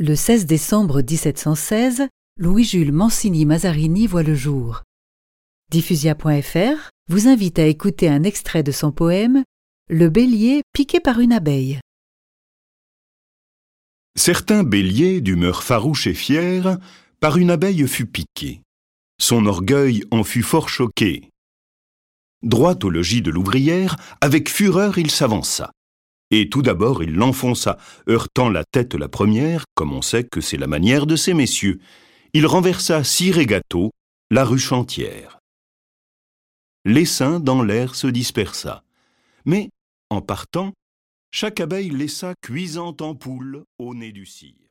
Le 16 décembre 1716, Louis-Jules Mancini-Mazarini voit le jour. Diffusia.fr vous invite à écouter un extrait de son poème Le bélier piqué par une abeille. Certain bélier, d'humeur farouche et fière, par une abeille fut piqué. Son orgueil en fut fort choqué. Droit au logis de l'ouvrière, avec fureur il s'avança. Et tout d'abord il l'enfonça, heurtant la tête la première, comme on sait que c'est la manière de ces messieurs. Il renversa cire et la ruche entière. L'essaim dans l'air se dispersa. Mais, en partant, chaque abeille laissa cuisante ampoule au nez du cire.